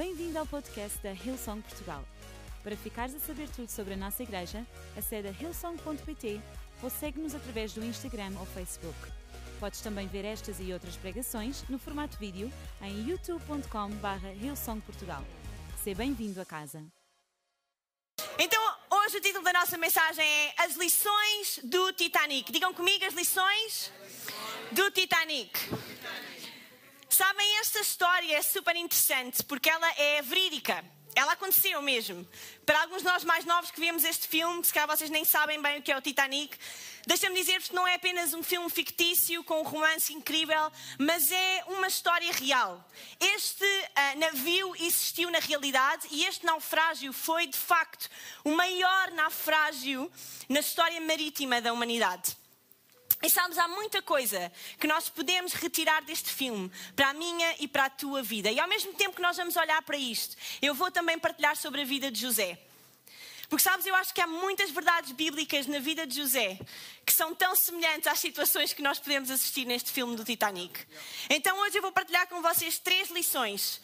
Bem-vindo ao podcast da Hillsong Portugal. Para ficares a saber tudo sobre a nossa igreja, acede a hillsong.pt ou segue-nos através do Instagram ou Facebook. Podes também ver estas e outras pregações no formato vídeo em youtube.com.br hillsongportugal. Seja bem-vindo a casa. Então, hoje o título da nossa mensagem é As lições do Titanic. Digam comigo as lições do Titanic. Sabem, esta história é super interessante porque ela é verídica. Ela aconteceu mesmo. Para alguns de nós mais novos que vimos este filme, se calhar vocês nem sabem bem o que é o Titanic, deixa-me dizer-vos que não é apenas um filme fictício com um romance incrível, mas é uma história real. Este uh, navio existiu na realidade e este naufrágio foi, de facto, o maior naufrágio na história marítima da humanidade. E sabes, há muita coisa que nós podemos retirar deste filme para a minha e para a tua vida. E ao mesmo tempo que nós vamos olhar para isto, eu vou também partilhar sobre a vida de José. Porque sabes, eu acho que há muitas verdades bíblicas na vida de José que são tão semelhantes às situações que nós podemos assistir neste filme do Titanic. Então hoje eu vou partilhar com vocês três lições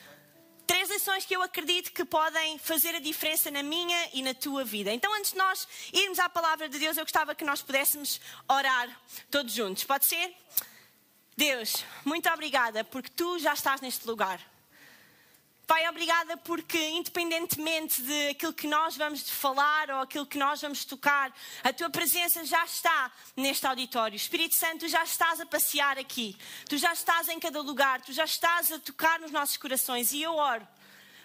Três lições que eu acredito que podem fazer a diferença na minha e na tua vida. Então, antes de nós irmos à palavra de Deus, eu gostava que nós pudéssemos orar todos juntos. Pode ser? Deus, muito obrigada porque tu já estás neste lugar. Pai, obrigada porque, independentemente de aquilo que nós vamos falar ou aquilo que nós vamos tocar, a tua presença já está neste auditório. Espírito Santo, tu já estás a passear aqui. Tu já estás em cada lugar. Tu já estás a tocar nos nossos corações. E eu oro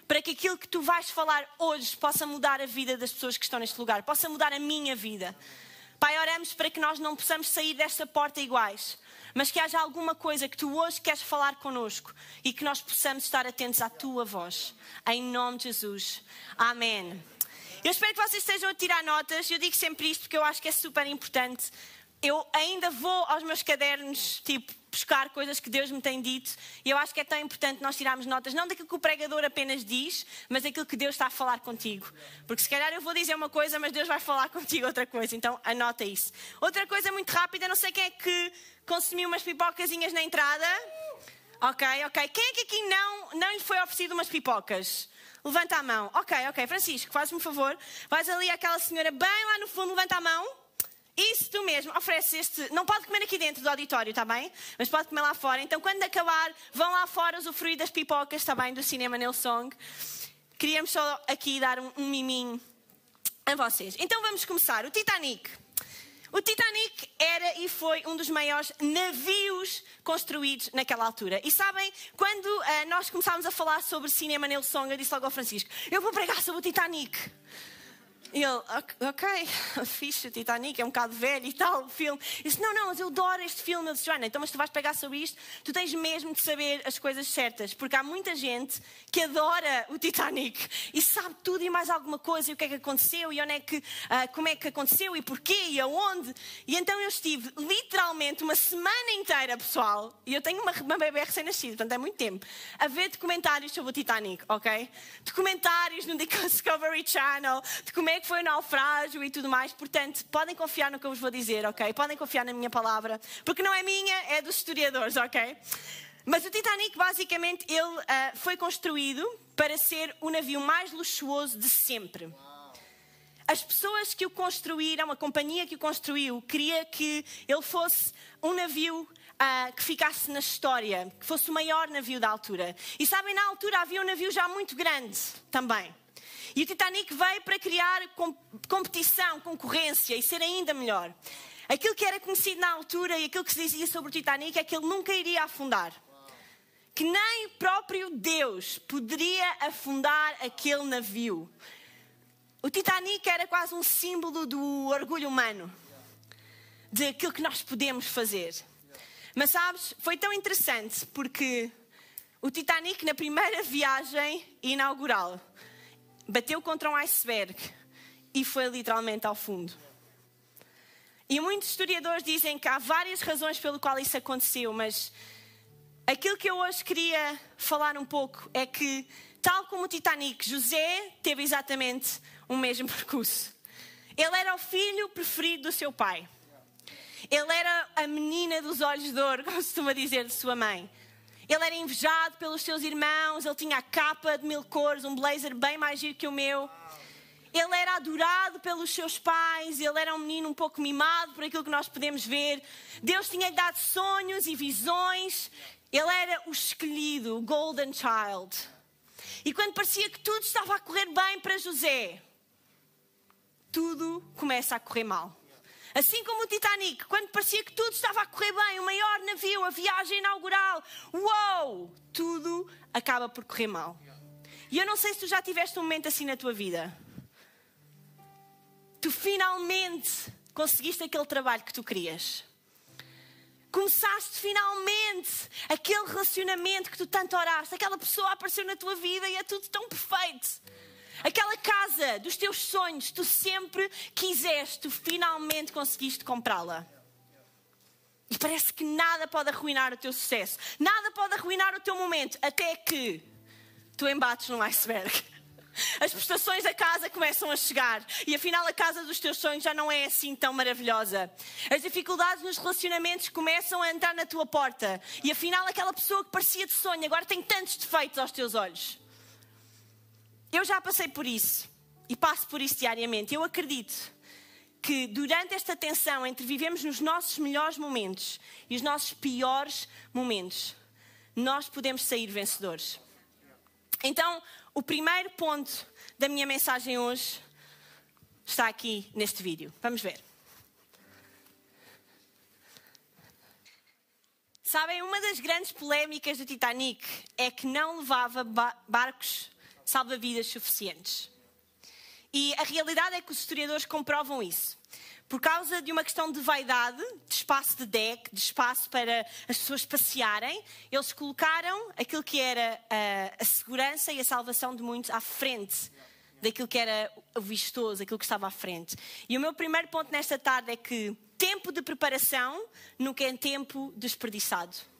para que aquilo que tu vais falar hoje possa mudar a vida das pessoas que estão neste lugar, possa mudar a minha vida. Pai, oramos para que nós não possamos sair desta porta iguais mas que haja alguma coisa que tu hoje queres falar connosco e que nós possamos estar atentos à tua voz. Em nome de Jesus. Amém. Eu espero que vocês estejam a tirar notas. Eu digo sempre isto porque eu acho que é super importante. Eu ainda vou aos meus cadernos, tipo, buscar coisas que Deus me tem dito. E eu acho que é tão importante nós tirarmos notas, não daquilo que o pregador apenas diz, mas daquilo que Deus está a falar contigo. Porque se calhar eu vou dizer uma coisa, mas Deus vai falar contigo outra coisa. Então anota isso. Outra coisa muito rápida, não sei quem é que consumiu umas pipocazinhas na entrada. Ok, ok. Quem é que aqui não, não lhe foi oferecido umas pipocas? Levanta a mão. Ok, ok. Francisco, faz-me um favor. Vais ali àquela senhora bem lá no fundo, levanta a mão. Isso mesmo, oferece este. Não pode comer aqui dentro do auditório, está bem? Mas pode comer lá fora. Então, quando acabar, vão lá fora usufruir das pipocas, está bem? Do cinema Nelsong. Queríamos só aqui dar um, um miminho a vocês. Então, vamos começar. O Titanic. O Titanic era e foi um dos maiores navios construídos naquela altura. E sabem, quando uh, nós começámos a falar sobre cinema Nelsong, eu disse logo ao Francisco: Eu vou pregar sobre o Titanic. E ele, ok, fixe, o Titanic é um bocado velho e tal, o filme. Eu disse, não, não, mas eu adoro este filme. Ele disse, Joana, então mas tu vais pegar sobre isto, tu tens mesmo de saber as coisas certas, porque há muita gente que adora o Titanic e sabe tudo e mais alguma coisa, e o que é que aconteceu, e onde é que, uh, como é que aconteceu, e porquê, e aonde. E então eu estive literalmente uma semana inteira, pessoal, e eu tenho uma, uma bebê recém-nascida, portanto é muito tempo, a ver documentários sobre o Titanic, ok? Documentários no Discovery Channel, de como é que foi o naufrágio e tudo mais. Portanto, podem confiar no que eu vos vou dizer, ok? Podem confiar na minha palavra, porque não é minha, é dos historiadores, ok? Mas o Titanic, basicamente, ele uh, foi construído para ser o navio mais luxuoso de sempre. As pessoas que o construíram, a companhia que o construiu, queria que ele fosse um navio uh, que ficasse na história, que fosse o maior navio da altura. E sabem, na altura havia um navio já muito grande também. E o Titanic veio para criar competição, concorrência e ser ainda melhor. Aquilo que era conhecido na altura e aquilo que se dizia sobre o Titanic é que ele nunca iria afundar. Que nem o próprio Deus poderia afundar aquele navio. O Titanic era quase um símbolo do orgulho humano, de aquilo que nós podemos fazer. Mas sabes, foi tão interessante porque o Titanic, na primeira viagem inaugural, bateu contra um iceberg e foi literalmente ao fundo. E muitos historiadores dizem que há várias razões pelo qual isso aconteceu, mas aquilo que eu hoje queria falar um pouco é que, tal como o Titanic, José teve exatamente o mesmo percurso. Ele era o filho preferido do seu pai. Ele era a menina dos olhos de ouro, como costuma dizer, de sua mãe. Ele era invejado pelos seus irmãos, ele tinha a capa de mil cores, um blazer bem mais giro que o meu. Ele era adorado pelos seus pais, ele era um menino um pouco mimado por aquilo que nós podemos ver. Deus tinha-lhe dado sonhos e visões. Ele era o escolhido, o Golden Child. E quando parecia que tudo estava a correr bem para José, tudo começa a correr mal. Assim como o Titanic, quando parecia que tudo estava a correr bem, o maior navio, a viagem inaugural, uou, tudo acaba por correr mal. E eu não sei se tu já tiveste um momento assim na tua vida. Tu finalmente conseguiste aquele trabalho que tu querias. Começaste finalmente aquele relacionamento que tu tanto oraste, aquela pessoa apareceu na tua vida e é tudo tão perfeito. Aquela casa dos teus sonhos, tu sempre quiseste, tu finalmente conseguiste comprá-la. E parece que nada pode arruinar o teu sucesso, nada pode arruinar o teu momento, até que tu embates num iceberg. As prestações da casa começam a chegar e afinal a casa dos teus sonhos já não é assim tão maravilhosa. As dificuldades nos relacionamentos começam a entrar na tua porta e afinal aquela pessoa que parecia de sonho agora tem tantos defeitos aos teus olhos. Eu já passei por isso e passo por isso diariamente. Eu acredito que durante esta tensão entre vivemos nos nossos melhores momentos e os nossos piores momentos, nós podemos sair vencedores. Então, o primeiro ponto da minha mensagem hoje está aqui neste vídeo. Vamos ver. Sabem, uma das grandes polémicas do Titanic é que não levava barcos salva-vidas suficientes. E a realidade é que os historiadores comprovam isso. Por causa de uma questão de vaidade, de espaço de deck, de espaço para as pessoas passearem, eles colocaram aquilo que era a, a segurança e a salvação de muitos à frente daquilo que era vistoso, aquilo que estava à frente. E o meu primeiro ponto nesta tarde é que tempo de preparação nunca é tempo desperdiçado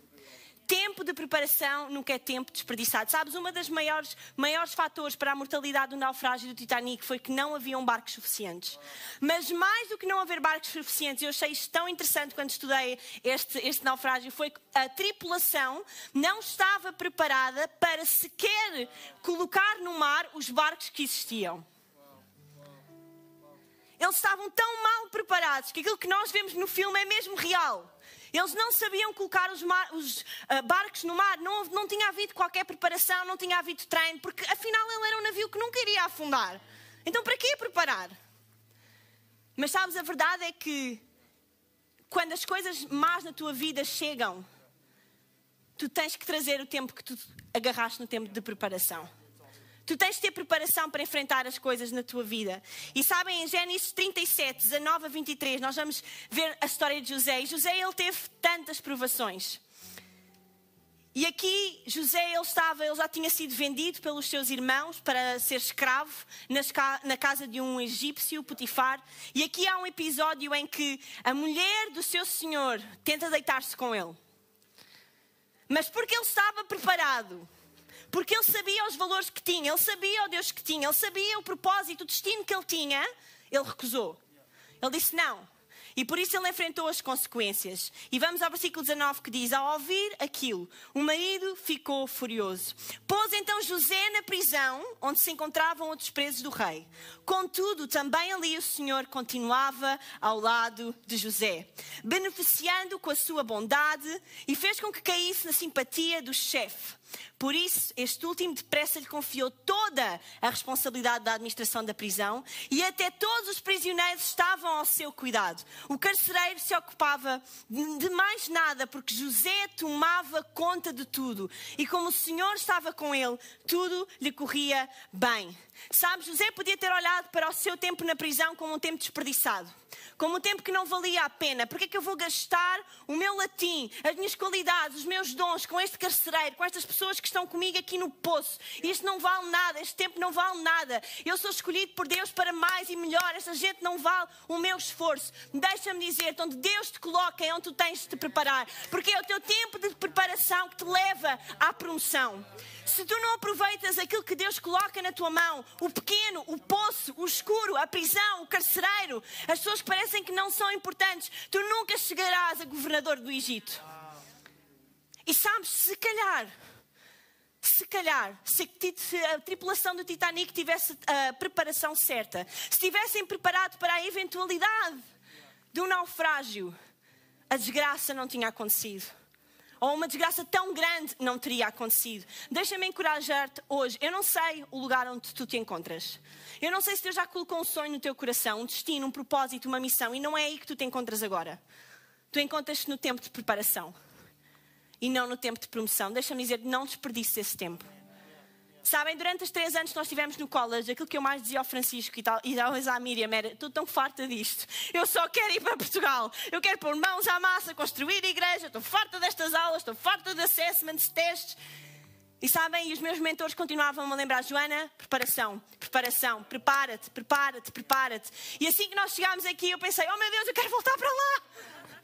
tempo de preparação nunca é tempo desperdiçado. Sabes, uma das maiores, maiores fatores para a mortalidade do naufrágio do Titanic foi que não haviam barcos suficientes. Mas mais do que não haver barcos suficientes, eu achei isto tão interessante quando estudei este, este naufrágio, foi que a tripulação não estava preparada para sequer colocar no mar os barcos que existiam. Eles estavam tão mal preparados que aquilo que nós vemos no filme é mesmo real. Eles não sabiam colocar os, mar, os uh, barcos no mar, não, não tinha havido qualquer preparação, não tinha havido treino, porque afinal ele era um navio que nunca iria afundar. Então para que preparar? Mas sabes, a verdade é que quando as coisas más na tua vida chegam, tu tens que trazer o tempo que tu agarraste no tempo de preparação. Tu tens de ter preparação para enfrentar as coisas na tua vida. E sabem, em Gênesis 37, 19 a 23, nós vamos ver a história de José. E José, ele teve tantas provações. E aqui José ele estava, ele já tinha sido vendido pelos seus irmãos para ser escravo na casa de um egípcio, Potifar. E aqui há um episódio em que a mulher do seu senhor tenta deitar-se com ele. Mas porque ele estava preparado, porque ele sabia os valores que tinha, ele sabia o Deus que tinha, ele sabia o propósito, o destino que ele tinha, ele recusou. Ele disse não. E por isso ele enfrentou as consequências. E vamos ao versículo 19 que diz: Ao ouvir aquilo, o marido ficou furioso. Pôs então José na prisão, onde se encontravam outros presos do rei. Contudo, também ali o Senhor continuava ao lado de José, beneficiando com a sua bondade e fez com que caísse na simpatia do chefe. Por isso, este último depressa lhe confiou toda a responsabilidade da administração da prisão e até todos os prisioneiros estavam ao seu cuidado. O carcereiro se ocupava de mais nada porque José tomava conta de tudo e como o Senhor estava com ele, tudo lhe corria bem. Sabe, José podia ter olhado para o seu tempo na prisão como um tempo desperdiçado, como um tempo que não valia a pena. Porque é que eu vou gastar o meu latim, as minhas qualidades, os meus dons com este carcereiro, com estas pessoas que estão comigo aqui no poço? Isto não vale nada, este tempo não vale nada. Eu sou escolhido por Deus para mais e melhor. Esta gente não vale o meu esforço. Deixa-me dizer-te, onde Deus te coloca é onde tu tens de te preparar, porque é o teu tempo de preparação que te leva à promoção. Se tu não aproveitas aquilo que Deus coloca na tua mão, o pequeno, o poço, o escuro, a prisão, o carcereiro, as pessoas que parecem que não são importantes, tu nunca chegarás a governador do Egito. E sabes, se calhar, se calhar, se a tripulação do Titanic tivesse a preparação certa, se tivessem preparado para a eventualidade de um naufrágio, a desgraça não tinha acontecido. Ou uma desgraça tão grande não teria acontecido. Deixa-me encorajar-te hoje. Eu não sei o lugar onde tu te encontras. Eu não sei se Deus já colocou um sonho no teu coração, um destino, um propósito, uma missão, e não é aí que tu te encontras agora. Tu encontras-te no tempo de preparação e não no tempo de promoção. Deixa-me dizer, não desperdice esse tempo. Sabem, durante os três anos que nós estivemos no college, aquilo que eu mais dizia ao Francisco e, tal, e talvez à Miriam era: estou tão farta disto. Eu só quero ir para Portugal. Eu quero pôr mãos à massa, construir igreja. Estou farta destas aulas, estou farta de assessments, testes. E sabem, e os meus mentores continuavam a lembrar: Joana, preparação, preparação, prepara-te, prepara-te, prepara-te. E assim que nós chegámos aqui, eu pensei: oh meu Deus, eu quero voltar para lá.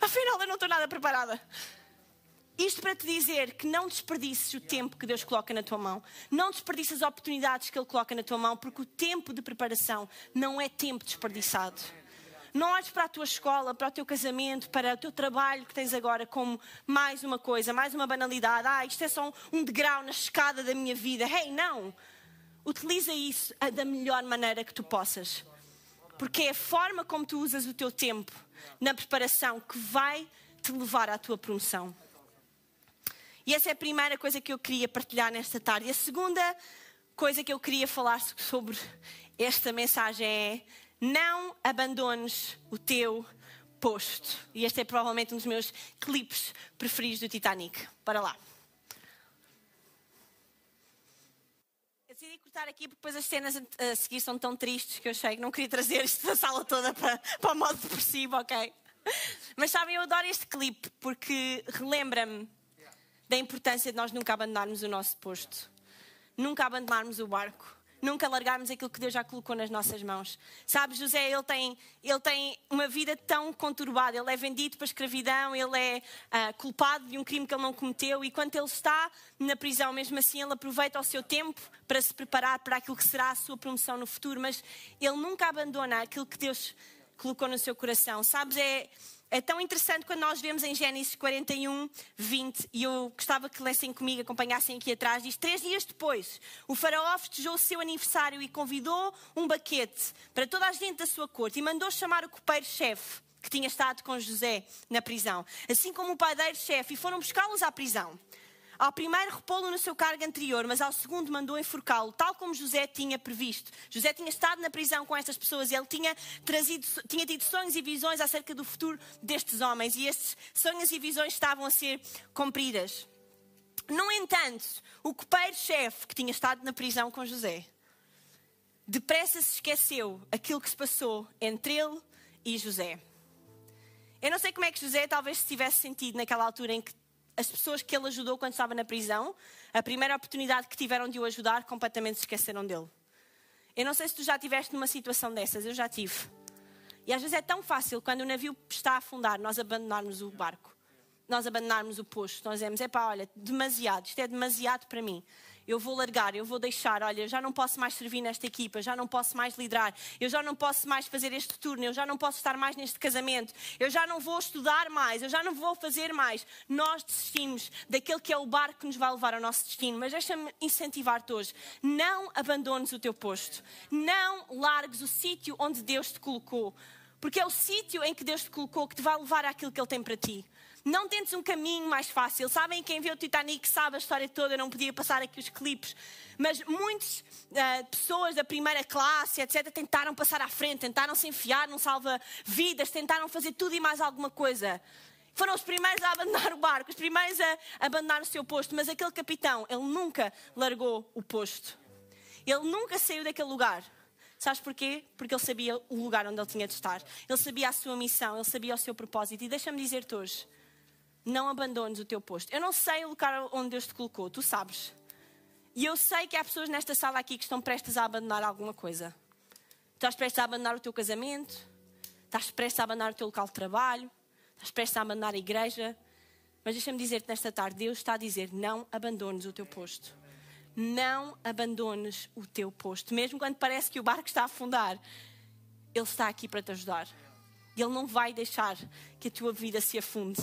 Afinal, eu não estou nada preparada. Isto para te dizer que não desperdices o tempo que Deus coloca na tua mão. Não desperdices as oportunidades que Ele coloca na tua mão, porque o tempo de preparação não é tempo desperdiçado. Não olhes para a tua escola, para o teu casamento, para o teu trabalho que tens agora como mais uma coisa, mais uma banalidade. Ah, isto é só um degrau na escada da minha vida. Hey, não! Utiliza isso da melhor maneira que tu possas. Porque é a forma como tu usas o teu tempo na preparação que vai te levar à tua promoção. E essa é a primeira coisa que eu queria partilhar nesta tarde. E a segunda coisa que eu queria falar sobre esta mensagem é: não abandones o teu posto. E este é provavelmente um dos meus clipes preferidos do Titanic. Para lá. Eu decidi cortar aqui porque depois as cenas a seguir são tão tristes que eu achei que não queria trazer isto da sala toda para, para o modo depressivo, ok? Mas sabem, eu adoro este clipe porque relembra-me da importância de nós nunca abandonarmos o nosso posto, nunca abandonarmos o barco, nunca largarmos aquilo que Deus já colocou nas nossas mãos. Sabe, José, ele tem, ele tem uma vida tão conturbada, ele é vendido para a escravidão, ele é uh, culpado de um crime que ele não cometeu e quando ele está na prisão, mesmo assim, ele aproveita o seu tempo para se preparar para aquilo que será a sua promoção no futuro, mas ele nunca abandona aquilo que Deus colocou no seu coração. Sabes, é é tão interessante quando nós vemos em Gênesis 41, 20, e eu gostava que lessem comigo, acompanhassem aqui atrás, diz: Três dias depois, o faraó festejou o seu aniversário e convidou um baquete para toda a gente da sua corte e mandou chamar o copeiro-chefe que tinha estado com José na prisão, assim como o padeiro-chefe, e foram buscá-los à prisão. Ao primeiro repô-lo no seu cargo anterior, mas ao segundo mandou enforcá-lo, tal como José tinha previsto. José tinha estado na prisão com estas pessoas e ele tinha, trazido, tinha tido sonhos e visões acerca do futuro destes homens e estes sonhos e visões estavam a ser cumpridas. No entanto, o copeiro-chefe que tinha estado na prisão com José, depressa se esqueceu aquilo que se passou entre ele e José. Eu não sei como é que José talvez se tivesse sentido naquela altura em que as pessoas que ele ajudou quando estava na prisão, a primeira oportunidade que tiveram de o ajudar, completamente se esqueceram dele. Eu não sei se tu já estiveste numa situação dessas, eu já tive. E às vezes é tão fácil, quando o navio está a afundar, nós abandonarmos o barco, nós abandonarmos o posto, nós dizemos: é pá, olha, demasiado, isto é demasiado para mim eu vou largar, eu vou deixar, olha, eu já não posso mais servir nesta equipa, já não posso mais liderar, eu já não posso mais fazer este turno, eu já não posso estar mais neste casamento, eu já não vou estudar mais, eu já não vou fazer mais. Nós desistimos daquele que é o barco que nos vai levar ao nosso destino. Mas deixa-me incentivar-te hoje: não abandones o teu posto, não largues o sítio onde Deus te colocou. Porque é o sítio em que Deus te colocou que te vai levar àquilo que Ele tem para ti. Não tentes um caminho mais fácil. Sabem quem viu o Titanic sabe a história toda, eu não podia passar aqui os clipes. Mas muitas uh, pessoas da primeira classe, etc., tentaram passar à frente, tentaram se enfiar num salva-vidas, tentaram fazer tudo e mais alguma coisa. Foram os primeiros a abandonar o barco, os primeiros a abandonar o seu posto. Mas aquele capitão, ele nunca largou o posto. Ele nunca saiu daquele lugar. Sabes porquê? Porque ele sabia o lugar onde ele tinha de estar. Ele sabia a sua missão, ele sabia o seu propósito. E deixa-me dizer-te hoje: não abandones o teu posto. Eu não sei o lugar onde Deus te colocou, tu sabes. E eu sei que há pessoas nesta sala aqui que estão prestes a abandonar alguma coisa. Estás prestes a abandonar o teu casamento, estás prestes a abandonar o teu local de trabalho, estás prestes a abandonar a igreja. Mas deixa-me dizer-te nesta tarde: Deus está a dizer: não abandones o teu posto. Não abandones o teu posto. Mesmo quando parece que o barco está a afundar, Ele está aqui para te ajudar. Ele não vai deixar que a tua vida se afunde.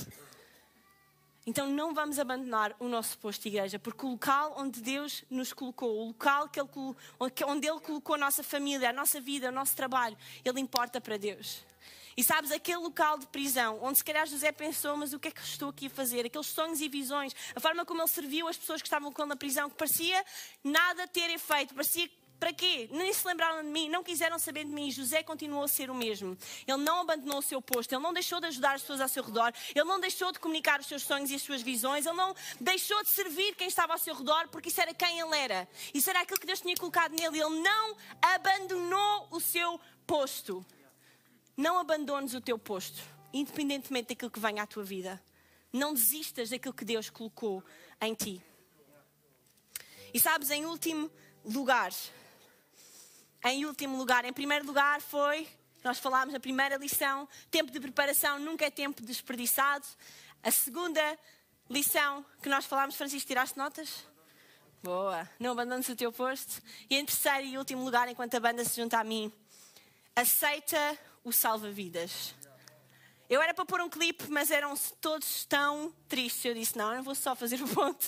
Então não vamos abandonar o nosso posto de igreja, porque o local onde Deus nos colocou, o local que ele, onde Ele colocou a nossa família, a nossa vida, o nosso trabalho, Ele importa para Deus. E sabes, aquele local de prisão, onde se calhar José pensou, mas o que é que estou aqui a fazer? Aqueles sonhos e visões, a forma como ele serviu as pessoas que estavam com ele na prisão, que parecia nada ter efeito, parecia para quê? Nem se lembraram de mim, não quiseram saber de mim. José continuou a ser o mesmo. Ele não abandonou o seu posto, ele não deixou de ajudar as pessoas ao seu redor, ele não deixou de comunicar os seus sonhos e as suas visões, ele não deixou de servir quem estava ao seu redor, porque isso era quem ele era. Isso era aquilo que Deus tinha colocado nele. Ele não abandonou o seu posto. Não abandones o teu posto, independentemente daquilo que venha à tua vida. Não desistas daquilo que Deus colocou em ti. E sabes, em último lugar, em último lugar. Em primeiro lugar foi, nós falámos na primeira lição, tempo de preparação nunca é tempo desperdiçado. A segunda lição que nós falámos, Francisco, tiraste notas? Boa, não abandones o teu posto. E em terceiro e último lugar, enquanto a banda se junta a mim, aceita o salva-vidas. Eu era para pôr um clipe, mas eram todos tão tristes. Eu disse: não, eu vou só fazer o ponto.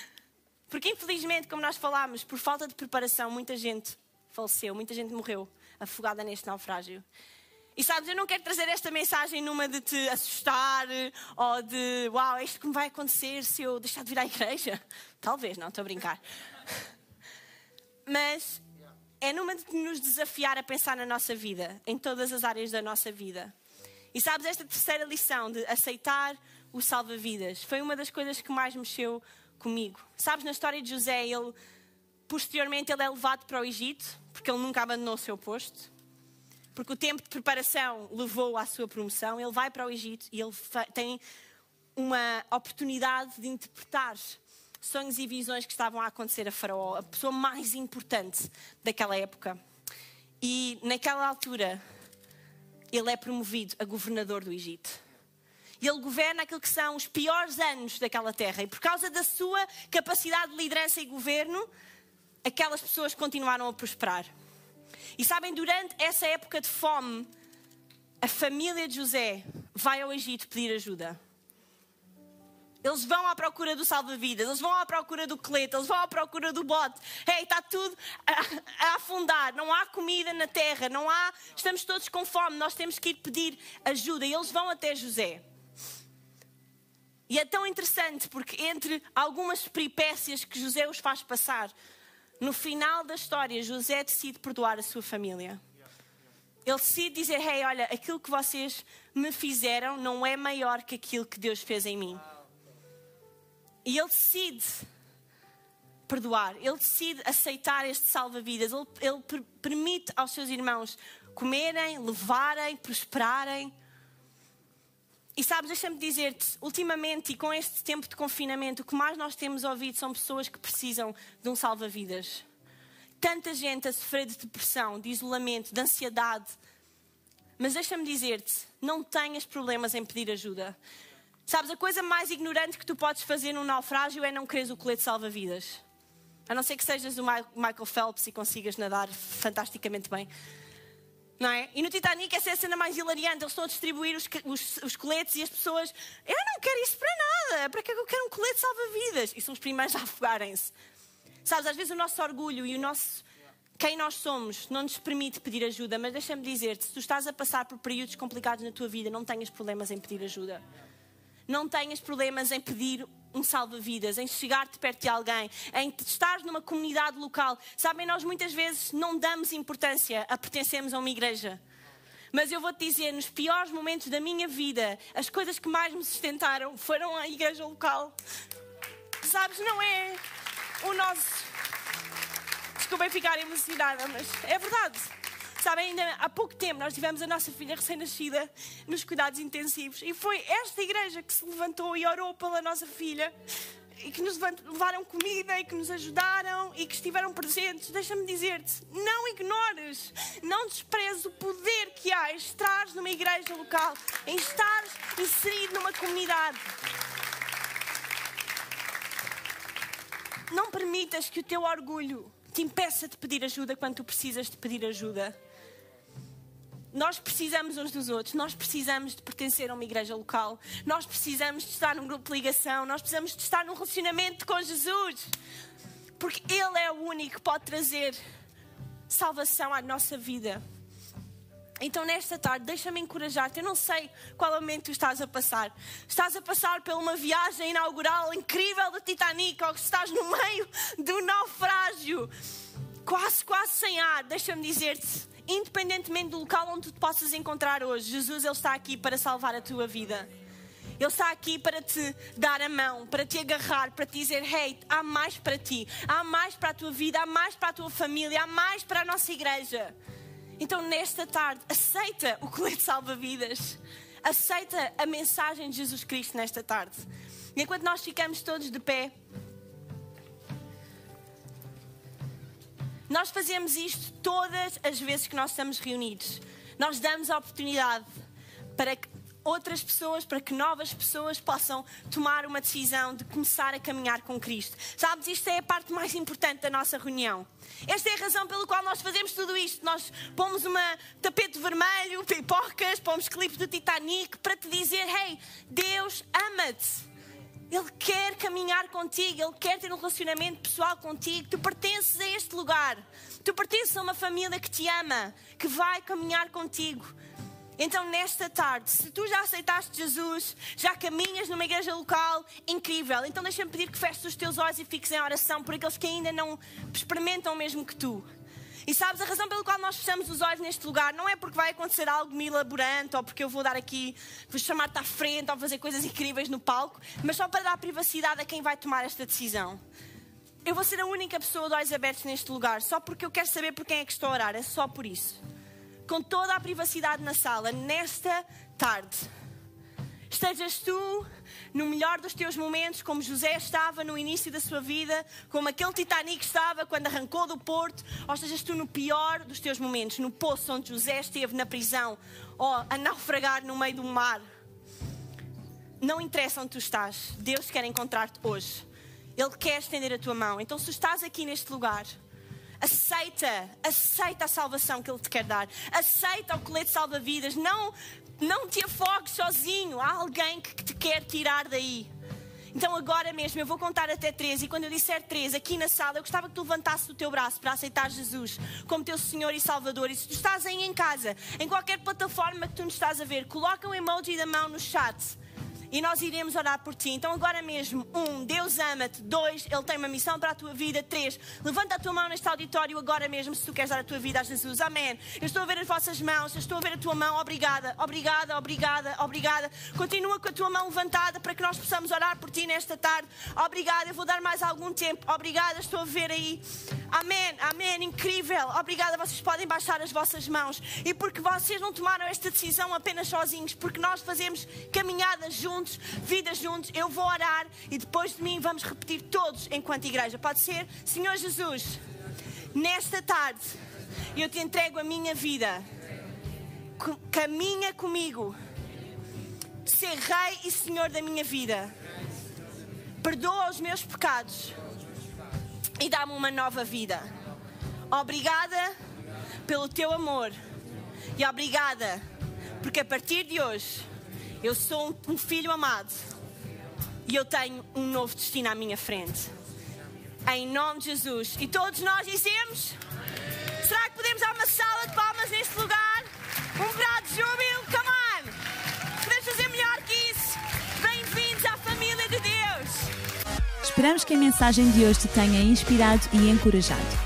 Porque infelizmente, como nós falámos, por falta de preparação, muita gente faleceu, muita gente morreu afogada neste naufrágio. E sabes, eu não quero trazer esta mensagem numa de te assustar ou de uau, é isto que me vai acontecer se eu deixar de vir à igreja. Talvez, não, estou a brincar. Mas é numa de nos desafiar a pensar na nossa vida, em todas as áreas da nossa vida. E sabes, esta terceira lição de aceitar o salva-vidas foi uma das coisas que mais mexeu comigo. Sabes, na história de José, ele posteriormente ele é levado para o Egito porque ele nunca abandonou o seu posto, porque o tempo de preparação levou à sua promoção. Ele vai para o Egito e ele tem uma oportunidade de interpretar sonhos e visões que estavam a acontecer a Faraó, a pessoa mais importante daquela época. E naquela altura, ele é promovido a governador do Egito. E ele governa aquilo que são os piores anos daquela terra. E por causa da sua capacidade de liderança e governo, aquelas pessoas continuaram a prosperar. E sabem, durante essa época de fome, a família de José vai ao Egito pedir ajuda. Eles vão à procura do salva-vidas, eles vão à procura do colete, eles vão à procura do bote. Ei, está tudo a, a, afundar, não há comida na terra, não há. Estamos todos com fome, nós temos que ir pedir ajuda. E eles vão até José. E é tão interessante porque, entre algumas peripécias que José os faz passar, no final da história, José decide perdoar a sua família. Ele decide dizer: Hey, olha, aquilo que vocês me fizeram não é maior que aquilo que Deus fez em mim. E ele decide perdoar, ele decide aceitar este salva-vidas, ele, ele permite aos seus irmãos comerem, levarem, prosperarem. E sabes, deixa-me dizer-te, ultimamente e com este tempo de confinamento, o que mais nós temos ouvido são pessoas que precisam de um salva-vidas. Tanta gente a sofrer de depressão, de isolamento, de ansiedade. Mas deixa-me dizer-te, não tenhas problemas em pedir ajuda. Sabes, a coisa mais ignorante que tu podes fazer num naufrágio é não quereres o colete salva-vidas. A não ser que sejas o Michael Phelps e consigas nadar fantasticamente bem. Não é? E no Titanic essa é a cena mais hilariante. Eles estão a distribuir os, os, os coletes e as pessoas. Eu não quero isso para nada. Para que é que eu quero um colete salva-vidas? E são os primeiros a afogarem-se. Sabes, às vezes o nosso orgulho e o nosso. Quem nós somos não nos permite pedir ajuda, mas deixa-me dizer-te: se tu estás a passar por períodos complicados na tua vida, não tenhas problemas em pedir ajuda. Não tenhas problemas em pedir um salva-vidas, em chegar-te perto de alguém, em estar numa comunidade local. Sabem, nós muitas vezes não damos importância a pertencermos a uma igreja. Mas eu vou-te dizer, nos piores momentos da minha vida, as coisas que mais me sustentaram foram a igreja local. Sabes, não é o nosso. Desculpem ficar emocionada, mas é verdade. Sabem, ainda há pouco tempo nós tivemos a nossa filha recém-nascida nos cuidados intensivos e foi esta igreja que se levantou e orou pela nossa filha e que nos levaram comida e que nos ajudaram e que estiveram presentes. Deixa-me dizer-te, não ignores, não desprezes o poder que há em estar numa igreja local, em estar inserido numa comunidade. Não permitas que o teu orgulho te impeça de pedir ajuda quando tu precisas de pedir ajuda. nós precisamos uns dos outros, nós precisamos de pertencer a uma igreja local, nós precisamos de estar num grupo de ligação, nós precisamos de estar num relacionamento com Jesus, porque Ele é o único que pode trazer salvação à nossa vida. Então, nesta tarde, deixa-me encorajar-te. Eu não sei qual momento tu estás a passar. Estás a passar por uma viagem inaugural incrível do Titanic, ou estás no meio do naufrágio, quase, quase sem ar. Deixa-me dizer-te, independentemente do local onde tu te possas encontrar hoje, Jesus ele está aqui para salvar a tua vida. Ele está aqui para te dar a mão, para te agarrar, para te dizer: Hey, há mais para ti, há mais para a tua vida, há mais para a tua família, há mais para a nossa igreja. Então, nesta tarde, aceita o colete salva-vidas. Aceita a mensagem de Jesus Cristo nesta tarde. E enquanto nós ficamos todos de pé, nós fazemos isto todas as vezes que nós estamos reunidos. Nós damos a oportunidade para que outras pessoas, para que novas pessoas possam tomar uma decisão de começar a caminhar com Cristo. Sabes, isto é a parte mais importante da nossa reunião. Esta é a razão pela qual nós fazemos tudo isto. Nós pomos uma tapete vermelho, pipocas, pomos clipes do Titanic para te dizer: Hey, Deus ama-te. Ele quer caminhar contigo, Ele quer ter um relacionamento pessoal contigo. Tu pertences a este lugar, tu pertences a uma família que te ama, que vai caminhar contigo. Então, nesta tarde, se tu já aceitaste Jesus, já caminhas numa igreja local, incrível. Então, deixa-me pedir que feches os teus olhos e fiques em oração por aqueles que ainda não experimentam o mesmo que tu. E sabes, a razão pela qual nós fechamos os olhos neste lugar não é porque vai acontecer algo milaborante ou porque eu vou dar aqui, vou chamar-te à frente ou fazer coisas incríveis no palco, mas só para dar privacidade a quem vai tomar esta decisão. Eu vou ser a única pessoa de olhos abertos neste lugar, só porque eu quero saber por quem é que estou a orar, é só por isso com toda a privacidade na sala, nesta tarde, estejas tu no melhor dos teus momentos, como José estava no início da sua vida, como aquele Titanic estava quando arrancou do porto, ou estejas tu no pior dos teus momentos, no poço onde José esteve na prisão, ou a naufragar no meio do mar. Não interessa onde tu estás, Deus quer encontrar-te hoje. Ele quer estender a tua mão. Então, se estás aqui neste lugar, Aceita, aceita a salvação que Ele te quer dar. Aceita o colete salva-vidas. Não, não te afogues sozinho. Há alguém que te quer tirar daí. Então agora mesmo eu vou contar até três e quando eu disser três aqui na sala, eu gostava que tu levantasses o teu braço para aceitar Jesus como teu Senhor e Salvador. E se tu estás aí em casa, em qualquer plataforma que tu nos estás a ver, coloca o emoji da mão no chat e nós iremos orar por ti. Então, agora mesmo, um, Deus ama-te. Dois, Ele tem uma missão para a tua vida. Três, levanta a tua mão neste auditório agora mesmo se tu queres dar a tua vida a Jesus. Amém. Eu estou a ver as vossas mãos, eu estou a ver a tua mão. Obrigada, obrigada, obrigada, obrigada. Continua com a tua mão levantada para que nós possamos orar por ti nesta tarde. Obrigada, eu vou dar mais algum tempo. Obrigada, estou a ver aí. Amém, amém, incrível. Obrigada, vocês podem baixar as vossas mãos. E porque vocês não tomaram esta decisão apenas sozinhos, porque nós fazemos caminhadas juntos juntos, juntos. Eu vou orar e depois de mim vamos repetir todos enquanto igreja. Pode ser? Senhor Jesus, nesta tarde eu te entrego a minha vida. Caminha comigo. Ser Rei e Senhor da minha vida. Perdoa os meus pecados e dá-me uma nova vida. Obrigada pelo teu amor e obrigada porque a partir de hoje eu sou um filho amado e eu tenho um novo destino à minha frente. Em nome de Jesus. E todos nós dizemos: será que podemos dar uma sala de palmas neste lugar? Um brado de júbilo? Come on! Podemos fazer melhor que isso? Bem-vindos à família de Deus! Esperamos que a mensagem de hoje te tenha inspirado e encorajado.